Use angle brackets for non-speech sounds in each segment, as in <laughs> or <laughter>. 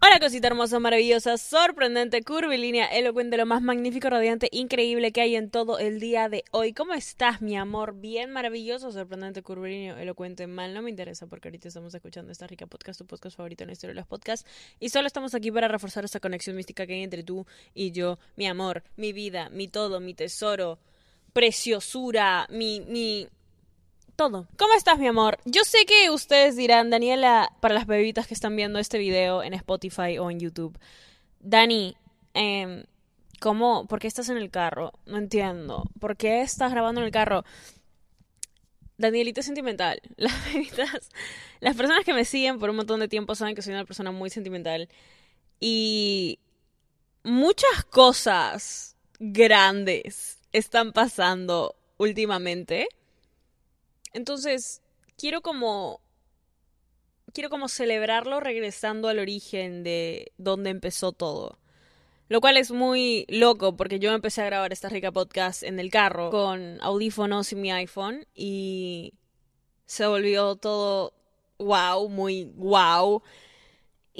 Hola cosita hermosa, maravillosa, sorprendente, curvilínea, elocuente, lo más magnífico, radiante, increíble que hay en todo el día de hoy. ¿Cómo estás, mi amor? Bien maravilloso, sorprendente, curvilíneo, elocuente, mal, no me interesa porque ahorita estamos escuchando esta rica podcast, tu podcast favorito en la historia de los podcasts, y solo estamos aquí para reforzar esa conexión mística que hay entre tú y yo, mi amor, mi vida, mi todo, mi tesoro, preciosura, mi, mi, todo. ¿Cómo estás, mi amor? Yo sé que ustedes dirán, Daniela, para las bebitas que están viendo este video en Spotify o en YouTube, Dani, eh, ¿cómo? ¿Por qué estás en el carro? No entiendo. ¿Por qué estás grabando en el carro? Danielita es sentimental. <laughs> Las bebitas, las personas que me siguen por un montón de tiempo saben que soy una persona muy sentimental. Y muchas cosas grandes están pasando últimamente entonces, quiero como quiero como celebrarlo regresando al origen de donde empezó todo. Lo cual es muy loco porque yo empecé a grabar esta rica podcast en el carro con audífonos y mi iPhone y se volvió todo wow, muy wow.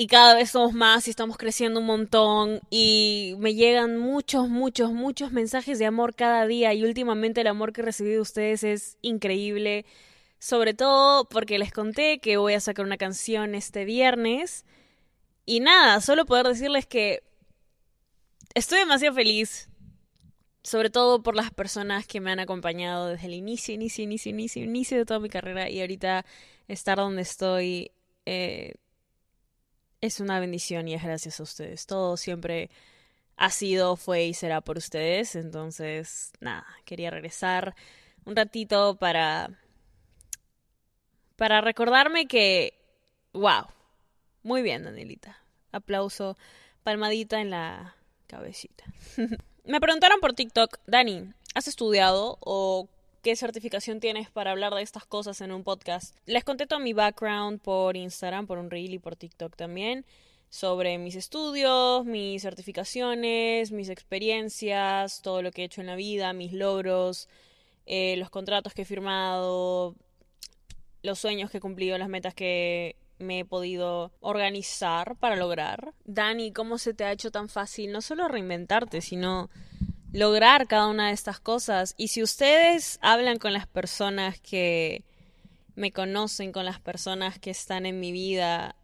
Y cada vez somos más y estamos creciendo un montón y me llegan muchos, muchos, muchos mensajes de amor cada día y últimamente el amor que he recibido de ustedes es increíble. Sobre todo porque les conté que voy a sacar una canción este viernes. Y nada, solo poder decirles que estoy demasiado feliz. Sobre todo por las personas que me han acompañado desde el inicio, inicio, inicio, inicio, inicio de toda mi carrera. Y ahorita estar donde estoy eh, es una bendición y es gracias a ustedes. Todo siempre ha sido, fue y será por ustedes. Entonces, nada, quería regresar un ratito para para recordarme que, wow, muy bien, Danielita. Aplauso, palmadita en la cabecita. <laughs> Me preguntaron por TikTok, Dani, ¿has estudiado o qué certificación tienes para hablar de estas cosas en un podcast? Les conté todo mi background por Instagram, por un reel y por TikTok también sobre mis estudios, mis certificaciones, mis experiencias, todo lo que he hecho en la vida, mis logros, eh, los contratos que he firmado, los sueños que he cumplido, las metas que me he podido organizar para lograr. Dani, ¿cómo se te ha hecho tan fácil no solo reinventarte, sino lograr cada una de estas cosas? Y si ustedes hablan con las personas que me conocen, con las personas que están en mi vida,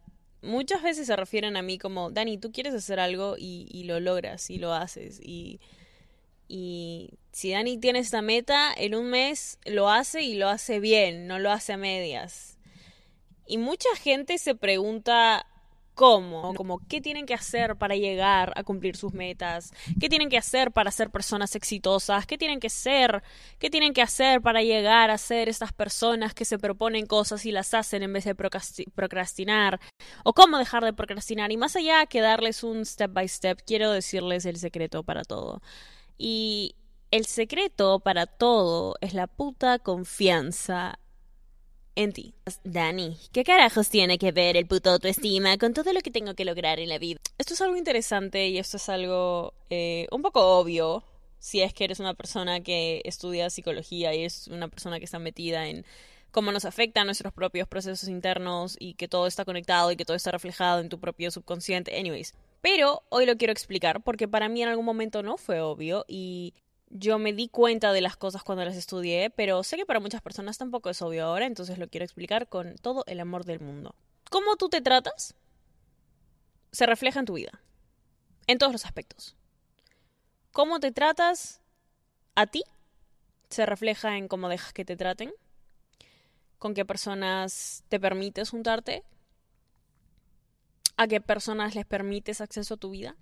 muchas veces se refieren a mí como, Dani, tú quieres hacer algo y, lo logras y lo haces. Y, y si Dani tiene esta meta, en un mes lo hace y lo hace bien, no lo hace a medias. Y mucha gente se pregunta cómo, como qué tienen que hacer para llegar a cumplir sus metas, qué tienen que hacer para ser personas exitosas, qué tienen que ser, qué tienen que hacer para llegar a ser estas personas que se proponen cosas y las hacen en vez de procrastinar, o cómo dejar de procrastinar. Y más allá que darles un step by step, quiero decirles el secreto para todo. Y el secreto para todo es la puta confianza en ti. Dani, ¿qué carajos tiene que ver el puto autoestima con todo lo que tengo que lograr en la vida? Esto es algo interesante y esto es algo eh, un poco obvio si es que eres una persona que estudia psicología y es una persona que está metida en cómo nos afectan nuestros propios procesos internos y que todo está conectado y que todo está reflejado en tu propio subconsciente. Anyways. Pero hoy lo quiero explicar porque para mí en algún momento no fue obvio y yo me di cuenta de las cosas cuando las estudié, pero sé que para muchas personas tampoco es obvio ahora, entonces lo quiero explicar con todo el amor del mundo. ¿Cómo tú te tratas? Se refleja en tu vida, en todos los aspectos. ¿Cómo te tratas a ti? Se refleja en cómo dejas que te traten, con qué personas te permites juntarte, a qué personas les permites acceso a tu vida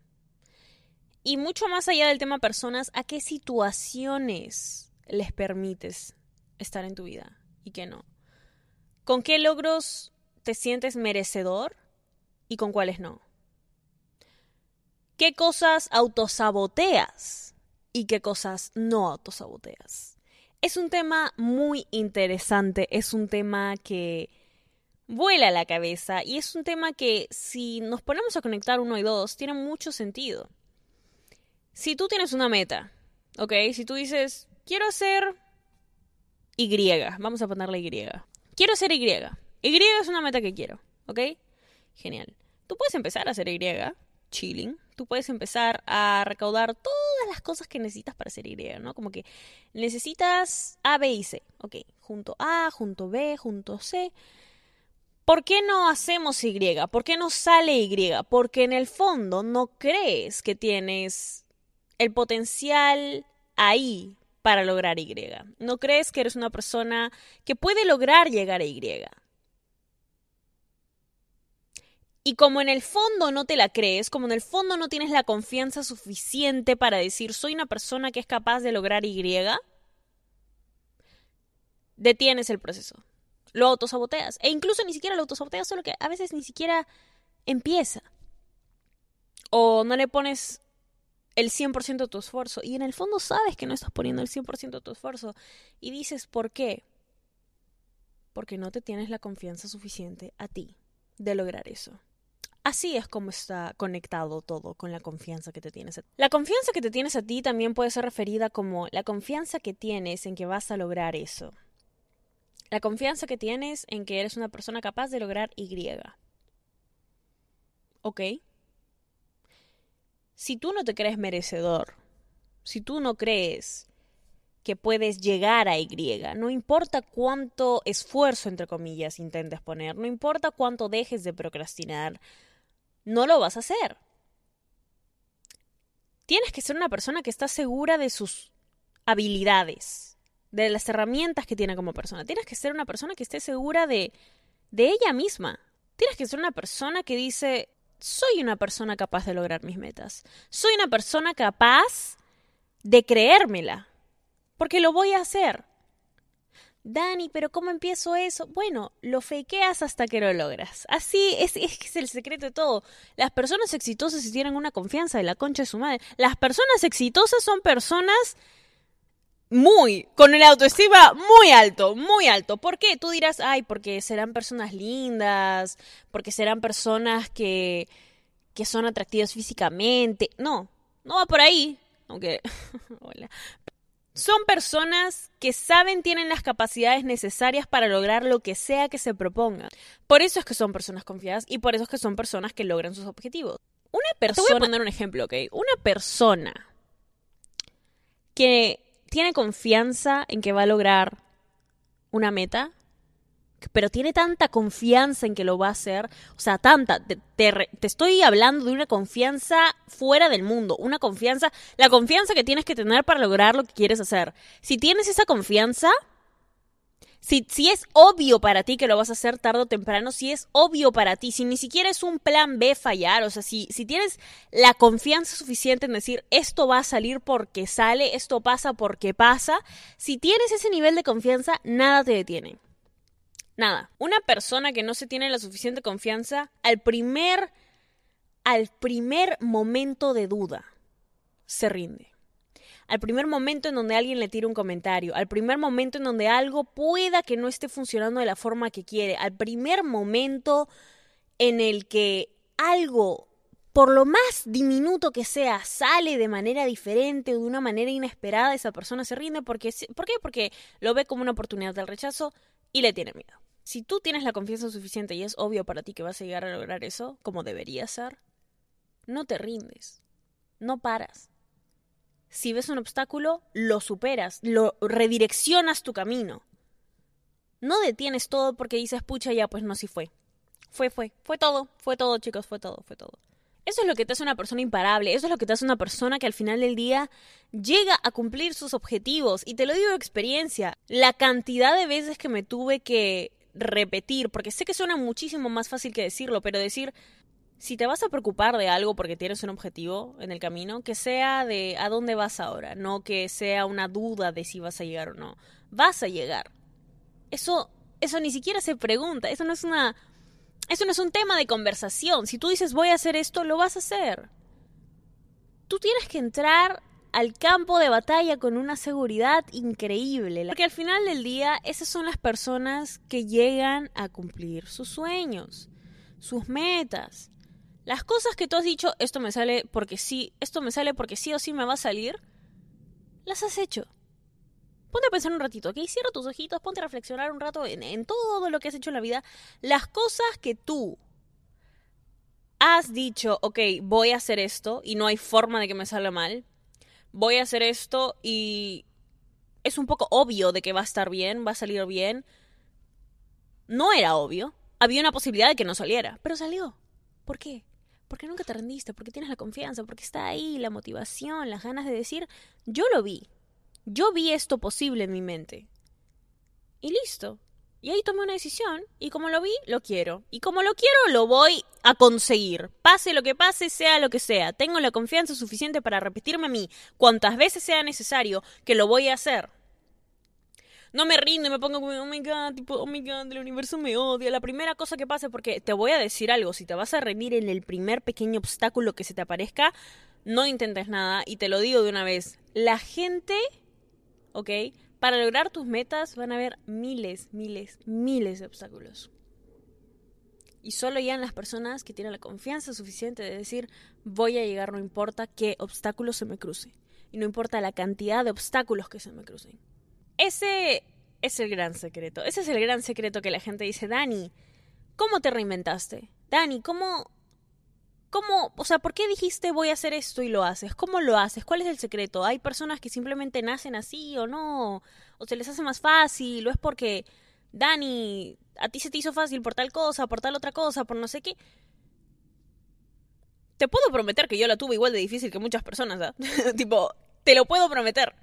y mucho más allá del tema personas, ¿a qué situaciones les permites estar en tu vida y qué no? ¿Con qué logros te sientes merecedor y con cuáles no? ¿Qué cosas autosaboteas y qué cosas no autosaboteas? Es un tema muy interesante, es un tema que vuela la cabeza y es un tema que si nos ponemos a conectar uno y dos tiene mucho sentido si tú tienes una meta, ¿ok? Si tú dices, quiero hacer Y, vamos a ponerle Y. Quiero hacer Y. Y es una meta que quiero, ¿ok? Genial. Tú puedes empezar a hacer Y, chilling. Tú puedes empezar a recaudar todas las cosas que necesitas para hacer Y, ¿no? Como que necesitas A, B y C, ¿ok? Junto A, junto B, junto C. ¿Por qué no hacemos Y? ¿Por qué no sale Y? Porque en el fondo no crees que tienes el potencial ahí para lograr Y. No crees que eres una persona que puede lograr llegar a Y. Y como en el fondo no te la crees, como en el fondo no tienes la confianza suficiente para decir soy una persona que es capaz de lograr Y, detienes el proceso. Lo autosaboteas. E incluso ni siquiera lo autosaboteas, solo que a veces ni siquiera empieza. O no le pones el 100% de tu esfuerzo y en el fondo sabes que no estás poniendo el 100% de tu esfuerzo y dices, ¿por qué? Porque no te tienes la confianza suficiente a ti de lograr eso. Así es como está conectado todo con la confianza que te tienes. A ti. La confianza que te tienes a ti también puede ser referida como la confianza que tienes en que vas a lograr eso. La confianza que tienes en que eres una persona capaz de lograr Y. ¿Ok? Si tú no te crees merecedor, si tú no crees que puedes llegar a Y, no importa cuánto esfuerzo, entre comillas, intentes poner, no importa cuánto dejes de procrastinar, no lo vas a hacer. Tienes que ser una persona que está segura de sus habilidades, de las herramientas que tiene como persona. Tienes que ser una persona que esté segura de, de ella misma. Tienes que ser una persona que dice, soy una persona capaz de lograr mis metas. Soy una persona capaz de creérmela. Porque lo voy a hacer. Dani, pero ¿cómo empiezo eso? Bueno, lo fakeas hasta que lo logras. Así es, el secreto de todo. Las personas exitosas tienen una confianza de la concha de su madre. Las personas exitosas son personas muy, con el autoestima muy alto, muy alto. ¿Por qué? Tú dirás, ay, porque serán personas lindas, porque serán personas que, que son atractivas físicamente. No, no va por ahí. Aunque, <laughs> hola. Son personas que saben tienen las capacidades necesarias para lograr lo que sea que se propongan. Por eso es que son personas confiadas y por eso es que son personas que logran sus objetivos. Una persona, te voy a poner un ejemplo, ¿ok? Una persona que tiene confianza en que va a lograr una meta, pero tiene tanta confianza en que lo va a hacer, o sea, tanta, te, te, estoy hablando de una confianza fuera del mundo, una confianza, la confianza que tienes que tener para lograr lo que quieres hacer. Si tienes esa confianza, si, si es obvio para ti que lo vas a hacer tarde o temprano, si es obvio para ti, si ni siquiera es un plan B fallar, o sea, si, si tienes la confianza suficiente en decir esto va a salir porque sale, esto pasa porque pasa, si tienes ese nivel de confianza, nada te detiene. Nada. Una persona que no se tiene la suficiente confianza, al primer, al primer momento de duda, se rinde. Al primer momento en donde alguien le tira un comentario, al primer momento en donde algo pueda que no esté funcionando de la forma que quiere, al primer momento en el que algo, por lo más diminuto que sea, sale de manera diferente o de una manera inesperada, esa persona se rinde porque, ¿por qué? Porque lo ve como una oportunidad del rechazo y le tiene miedo. Si tú tienes la confianza suficiente y es obvio para ti que vas a llegar a lograr eso, como debería ser, no te rindes, no paras. Si ves un obstáculo, lo superas, lo redireccionas tu camino. No detienes todo porque dices, pucha, ya, pues no, si fue. Fue, fue, fue todo, fue todo, chicos, fue todo, fue todo. Eso es lo que te hace una persona imparable, eso es lo que te hace una persona que al final del día llega a cumplir sus objetivos. Y te lo digo de experiencia, la cantidad de veces que me tuve que repetir, porque sé que suena muchísimo más fácil que decirlo, pero decir, si te vas a preocupar de algo porque tienes un objetivo en el camino, que sea de a dónde vas ahora, no que sea una duda de si vas a llegar o no. Vas a llegar. Eso, eso ni siquiera se pregunta, eso no es una... Eso no es un tema de conversación. Si tú dices voy a hacer esto, lo vas a hacer. Tú tienes que entrar al campo de batalla con una seguridad increíble. Porque al final del día, esas son las personas que llegan a cumplir sus sueños, sus metas. Las cosas que tú has dicho, esto me sale porque sí, esto me sale porque sí o sí me va a salir, las has hecho. Ponte a pensar un ratito, ¿ok? Cierra tus ojitos, ponte a reflexionar un rato en, en todo lo que has hecho en la vida. Las cosas que tú has dicho, ok, voy a hacer esto y no hay forma de que me salga mal, voy a hacer esto y es un poco obvio de que va a estar bien, va a salir bien. No era obvio. Había una posibilidad de que no saliera, pero salió. ¿Por qué? Porque nunca te rendiste, porque tienes la confianza, porque está ahí la motivación, las ganas de decir, yo lo vi. Yo vi esto posible en mi mente. Y listo. Y ahí tomé una decisión y como lo vi, lo quiero. Y como lo quiero, lo voy a conseguir. Pase lo que pase, sea lo que sea. Tengo la confianza suficiente para repetirme a mí cuantas veces sea necesario que lo voy a hacer. No me rindo y me pongo como, oh my god, tipo, oh my god, el universo me odia. La primera cosa que pase, porque te voy a decir algo, si te vas a rendir en el primer pequeño obstáculo que se te aparezca, no intentes nada. Y te lo digo de una vez, la gente, ¿ok? Para lograr tus metas van a haber miles, miles, miles de obstáculos. Y solo llegan las personas que tienen la confianza suficiente de decir, voy a llegar no importa qué obstáculos se me cruce. Y no importa la cantidad de obstáculos que se me crucen. Ese es el gran secreto. Ese es el gran secreto que la gente dice, Dani, ¿cómo te reinventaste? Dani, ¿cómo, ¿Cómo, o sea, por qué dijiste voy a hacer esto y lo haces? ¿Cómo lo haces? ¿Cuál es el secreto? ¿Hay personas que simplemente nacen así o no? ¿O se les hace más fácil? ¿O es porque, Dani, a ti se te hizo fácil por tal cosa, por tal otra cosa, por no sé qué? Te puedo prometer que yo la tuve igual de difícil que muchas personas, ¿ah? <laughs> tipo, te lo puedo prometer.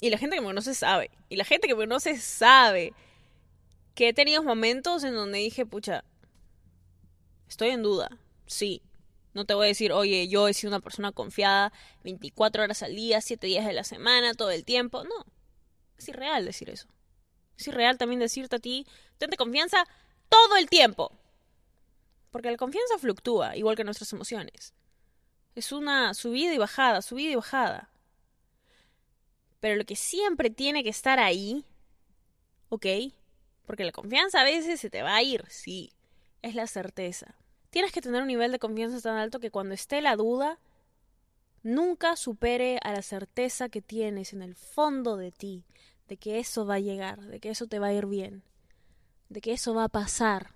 Y la gente que me conoce sabe. Y la gente que me conoce sabe que he tenido momentos en donde dije, pucha, Estoy en duda, sí. No te voy a decir, oye, yo he sido una persona confiada 24 horas al día, 7 días de la semana, todo el tiempo. No, es irreal decir eso. Es irreal también decirte a ti, tente confianza todo el tiempo. Porque la confianza fluctúa, igual que nuestras emociones. Es una subida y bajada, subida y bajada. Pero lo que siempre tiene que estar ahí, ¿ok? Porque la confianza a veces se te va a ir, sí es la certeza. Tienes que tener un nivel de confianza tan alto que cuando esté la duda, nunca supere a la certeza que tienes en el fondo de ti de que eso va a llegar, de que eso te va a ir bien, de que eso va a pasar.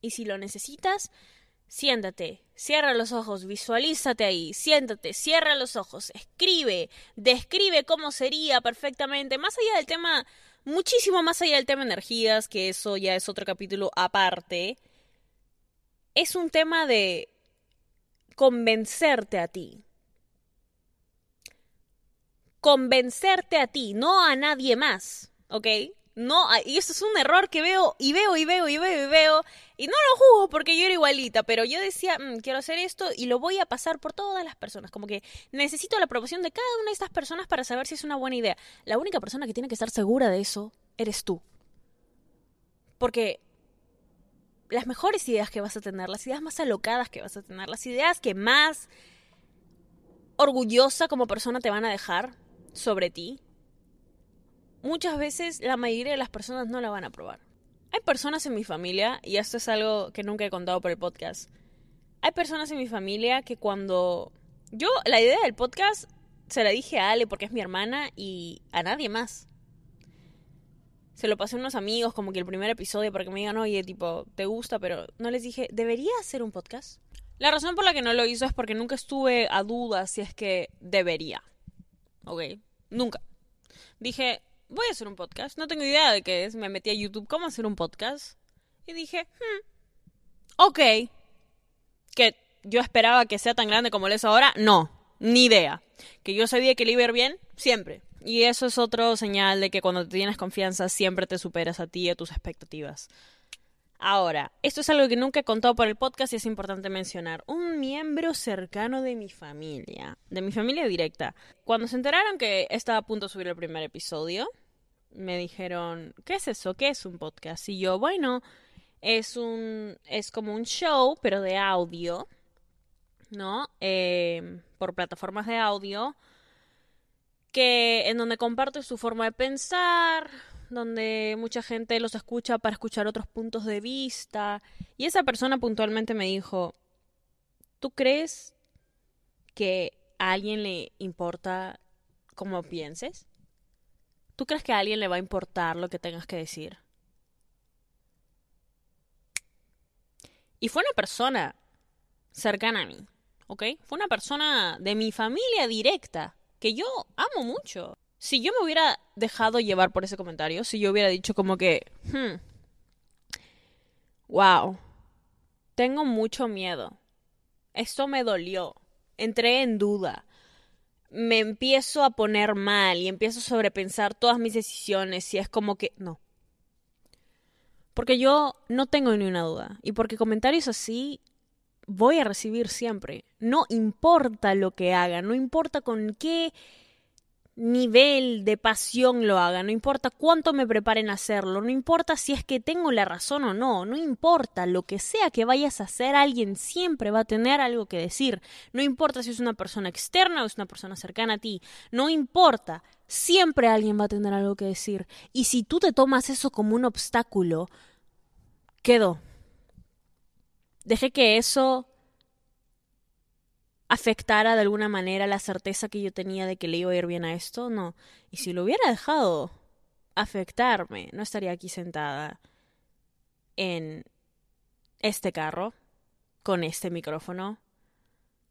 Y si lo necesitas, siéntate, cierra los ojos, visualízate ahí, siéntate, cierra los ojos, escribe, describe cómo sería perfectamente, más allá del tema, muchísimo más allá del tema energías, que eso ya es otro capítulo aparte, es un tema de convencerte a ti. Convencerte a ti, no a nadie más, ¿ok? No, y eso es un error que veo y veo y veo y veo y veo. Y no lo juzgo porque yo era igualita, pero yo decía, mm, quiero hacer esto y lo voy a pasar por todas las personas. Como que necesito la aprobación de cada una de estas personas para saber si es una buena idea. La única persona que tiene que estar segura de eso eres tú. Porque las mejores ideas que vas a tener, las ideas más alocadas que vas a tener, las ideas que más orgullosa como persona te van a dejar sobre ti, muchas veces la mayoría de las personas no la van a probar. Hay personas en mi familia, y esto es algo que nunca he contado por el podcast, hay personas en mi familia que cuando yo la idea del podcast se la dije a Ale porque es mi hermana y a nadie más se lo pasé a unos amigos como que el primer episodio para que me digan, oye, tipo, te gusta, pero no les dije, ¿debería hacer un podcast? La razón por la que no lo hizo es porque nunca estuve a duda si es que debería. ¿Ok? Nunca. Dije, voy a hacer un podcast. No tengo idea de qué es. Me metí a YouTube, ¿cómo hacer un podcast? Y dije, hmm, ok. Que yo esperaba que sea tan grande como lo es ahora, no. Ni idea. Que yo sabía que le iba a ir bien, siempre. Y eso es otro señal de que cuando tienes confianza siempre te superas a ti y a tus expectativas. Ahora, esto es algo que nunca he contado por el podcast y es importante mencionar. Un miembro cercano de mi familia, de mi familia directa, cuando se enteraron que estaba a punto de subir el primer episodio, me dijeron, ¿qué es eso? ¿Qué es un podcast? Y yo, bueno, es un, es como un show, pero de audio, ¿no? Eh, por plataformas de audio que en donde comparte su forma de pensar, donde mucha gente los escucha para escuchar otros puntos de vista. Y esa persona puntualmente me dijo, ¿tú crees que a alguien le importa cómo pienses? ¿Tú crees que a alguien le va a importar lo que tengas que decir? Y fue una persona cercana a mí, ¿ok? Fue una persona de mi familia directa que yo amo mucho. Si yo me hubiera dejado llevar por ese comentario, si yo hubiera dicho como que, hmm, wow, tengo mucho miedo, esto me dolió, entré en duda, me empiezo a poner mal y empiezo a sobrepensar todas mis decisiones y es como que, no. Porque yo no tengo ni una duda. Y porque comentarios así voy a recibir siempre. No importa lo que haga, no importa con qué nivel de pasión lo haga, no importa cuánto me preparen a hacerlo, no importa si es que tengo la razón o no, no importa. Lo que sea que vayas a hacer, alguien siempre va a tener algo que decir, no importa si es una persona externa o es una persona cercana a ti, no importa, siempre alguien va a tener algo que decir, y si tú te tomas eso como un obstáculo, quedó. Dejé que eso afectara de alguna manera la certeza que yo tenía de que le iba a ir bien a esto, no. Y si lo hubiera dejado afectarme, no estaría aquí sentada en este carro, con este micrófono,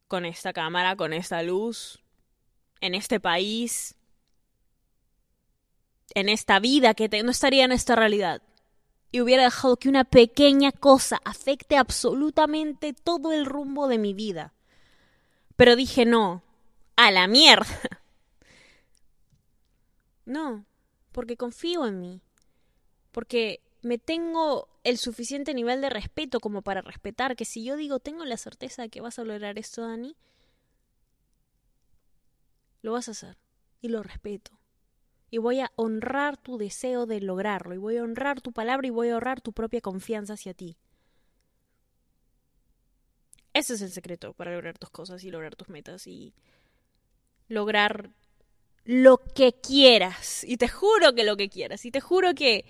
con esta cámara, con esta luz, en este país, en esta vida que no estaría en esta realidad y hubiera dejado que una pequeña cosa afecte absolutamente todo el rumbo de mi vida. Pero dije no, a la mierda. <laughs> No, porque confío en mí, porque me tengo el suficiente nivel de respeto como para respetar que si yo digo tengo la certeza de que vas a lograr esto, Dani, lo vas a hacer y lo respeto y voy a honrar tu deseo de lograrlo, y voy a honrar tu palabra y voy a honrar tu propia confianza hacia ti. Ese es el secreto para lograr tus cosas y lograr tus metas y lograr lo que quieras. Y te juro que lo que quieras. Y te juro que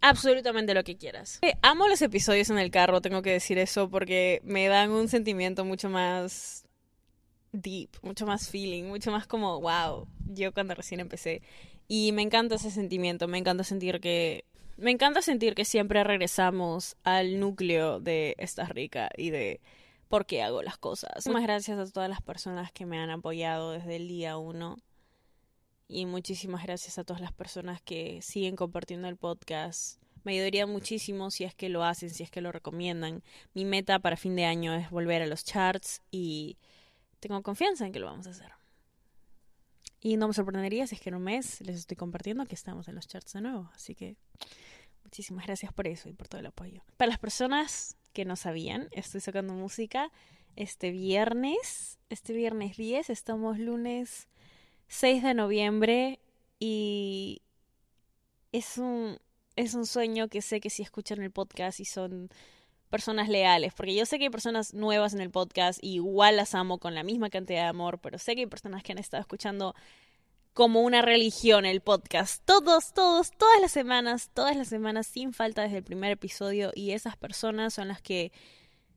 absolutamente lo que quieras. Eh, amo los episodios en el carro, tengo que decir eso, porque me dan un sentimiento mucho más deep, mucho más feeling, mucho más como, wow, yo cuando recién empecé. Y me encanta ese sentimiento, me encanta sentir que... Me encanta sentir que siempre regresamos al núcleo de Estás Rica y de por qué hago las cosas. Muchas gracias a todas las personas que me han apoyado desde el día uno. Y muchísimas gracias a todas las personas que siguen compartiendo el podcast. Me ayudaría muchísimo si es que lo hacen, si es que lo recomiendan. Mi meta para fin de año es volver a los charts y tengo confianza en que lo vamos a hacer. Y no me sorprendería si es que en un mes les estoy compartiendo que estamos en los charts de nuevo. Así que muchísimas gracias por eso y por todo el apoyo. Para las personas que no sabían, estoy sacando música este viernes. Este viernes 10, estamos lunes 6 de noviembre y es un, es un sueño que sé que si escuchan el podcast y son personas leales, porque yo sé que hay personas nuevas en el podcast y igual las amo con la misma cantidad de amor, pero sé que hay personas que han estado escuchando como una religión el podcast. Todos, todos, todas las semanas, todas las semanas, sin falta desde el primer episodio. Y esas personas son las que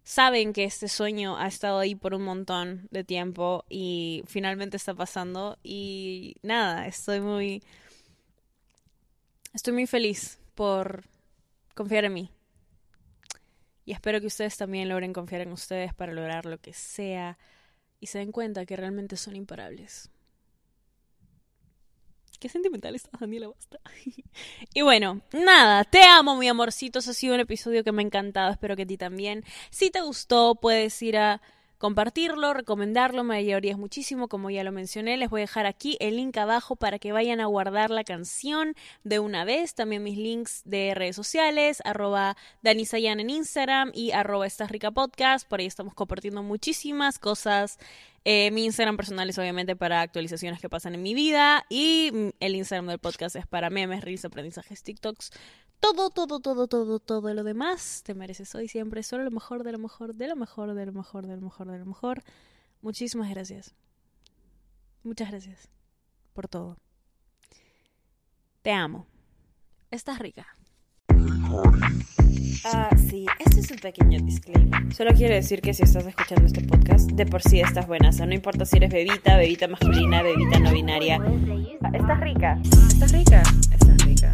saben que este sueño ha estado ahí por un montón de tiempo y finalmente está pasando. Y nada, estoy muy... Estoy muy feliz por confiar en mí. Y espero que ustedes también logren confiar en ustedes para lograr lo que sea y se den cuenta que realmente son imparables. Qué sentimental está Daniela Basta. <laughs> y bueno, nada, te amo, mi amorcito. Eso ha sido un episodio que me ha encantado. Espero que a ti también. Si te gustó, puedes ir a compartirlo, recomendarlo, me ayudarías muchísimo, como ya lo mencioné, les voy a dejar aquí el link abajo para que vayan a guardar la canción de una vez, también mis links de redes sociales, arroba Danisayan en Instagram y arroba Estás Rica Podcast, por ahí estamos compartiendo muchísimas cosas, eh, mi Instagram personal es obviamente para actualizaciones que pasan en mi vida y el Instagram del podcast es para memes, reels, aprendizajes, TikToks, todo, todo, todo, todo, todo lo demás te mereces hoy siempre solo lo mejor, de lo mejor, de lo mejor, de lo mejor, de lo mejor, de lo mejor. Muchísimas gracias. Muchas gracias por todo. Te amo. Estás rica. Ah, sí, este es un pequeño disclaimer. Solo quiero decir que si estás escuchando este podcast, de por sí estás buena. O sea, no importa si eres bebita, bebita masculina, bebita no binaria. Estás rica. Estás rica. Estás rica.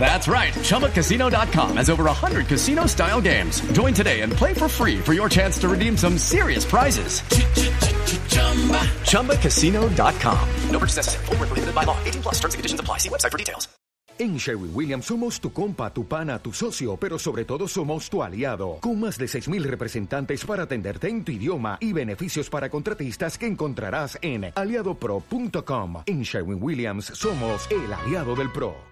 That's right. ChumbaCasino.com has over 100 casino style games. Join today and play for free for your chance to redeem some serious prizes. ChumbaCasino.com. No purchase necessary. Full prohibited by law. 18 plus terms and conditions apply. See website for details. En Sherwin Williams somos tu compa, tu pana, tu socio, pero sobre todo somos tu aliado, con más de 6.000 representantes para atenderte en tu idioma y beneficios para contratistas que encontrarás en aliadopro.com. En Sherwin Williams somos el aliado del PRO.